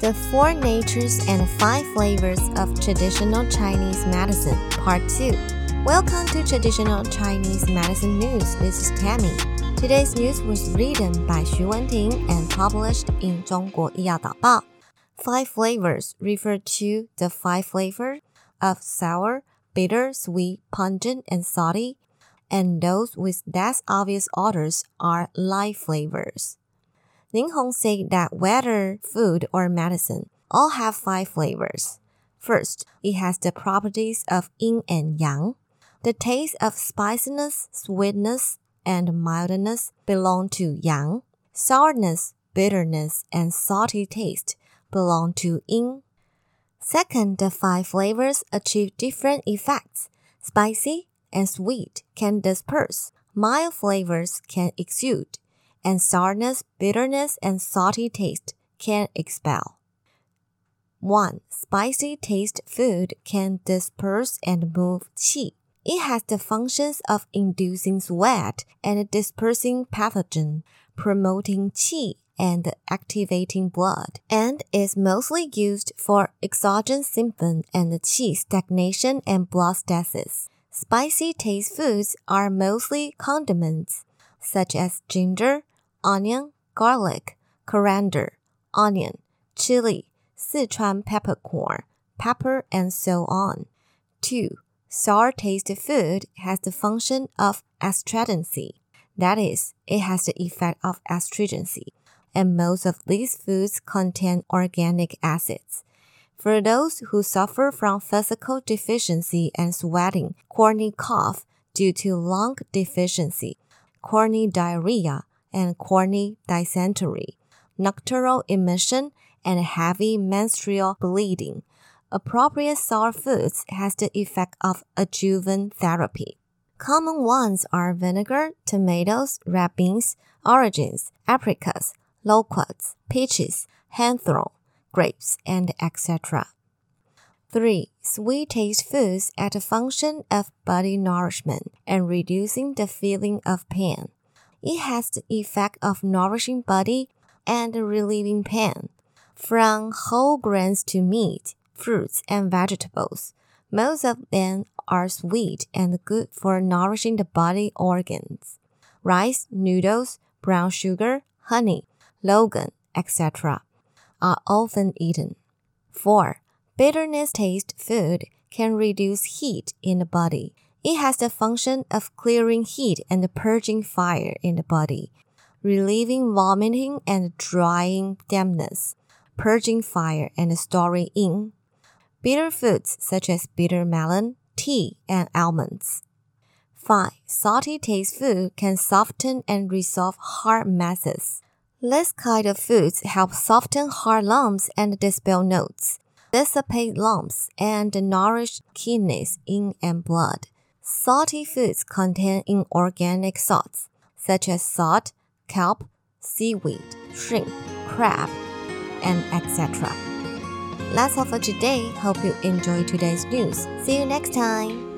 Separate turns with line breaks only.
The Four Natures and Five Flavors of Traditional Chinese Medicine, Part 2. Welcome to Traditional Chinese Medicine News. This is Tammy. Today's news was written by Xu Wenting and published in 中国医药导报. Five flavors refer to the five flavors of sour, bitter, sweet, pungent, and salty, and those with less obvious odors are light flavors. Ning Hong said that whether food or medicine all have five flavors. First, it has the properties of yin and yang. The taste of spiciness, sweetness, and mildness belong to yang. Sourness, bitterness, and salty taste belong to yin. Second, the five flavors achieve different effects. Spicy and sweet can disperse. Mild flavors can exude and sourness, bitterness, and salty taste can expel. 1. Spicy taste food can disperse and move qi. It has the functions of inducing sweat and dispersing pathogen, promoting qi and activating blood, and is mostly used for exogenous symptom and qi stagnation and blood stasis. Spicy taste foods are mostly condiments, such as ginger, onion, garlic, coriander, onion, chili, Sichuan peppercorn, pepper, and so on. 2. Sour tasted food has the function of astringency. That is, it has the effect of astringency, and most of these foods contain organic acids. For those who suffer from physical deficiency and sweating, corny cough due to lung deficiency, corny diarrhea, and corny dysentery, nocturnal emission, and heavy menstrual bleeding. Appropriate sour foods has the effect of adjuvant therapy. Common ones are vinegar, tomatoes, red beans, oranges, apricots, loquats, peaches, hawthorn, grapes, and etc. 3. Sweet taste foods at a function of body nourishment and reducing the feeling of pain. It has the effect of nourishing body and relieving pain. From whole grains to meat, fruits, and vegetables, most of them are sweet and good for nourishing the body organs. Rice, noodles, brown sugar, honey, longan, etc. are often eaten. 4. Bitterness taste food can reduce heat in the body it has the function of clearing heat and purging fire in the body, relieving vomiting and drying dampness, purging fire and storing yin. Bitter foods such as bitter melon, tea, and almonds. 5. Salty taste food can soften and resolve hard masses. This kind of foods help soften hard lumps and dispel notes, dissipate lumps, and nourish kidneys, yin, and blood. Salty foods contain inorganic salts, such as salt, kelp, seaweed, shrimp, crab, and etc. That's all for today. Hope you enjoyed today's news. See you next time.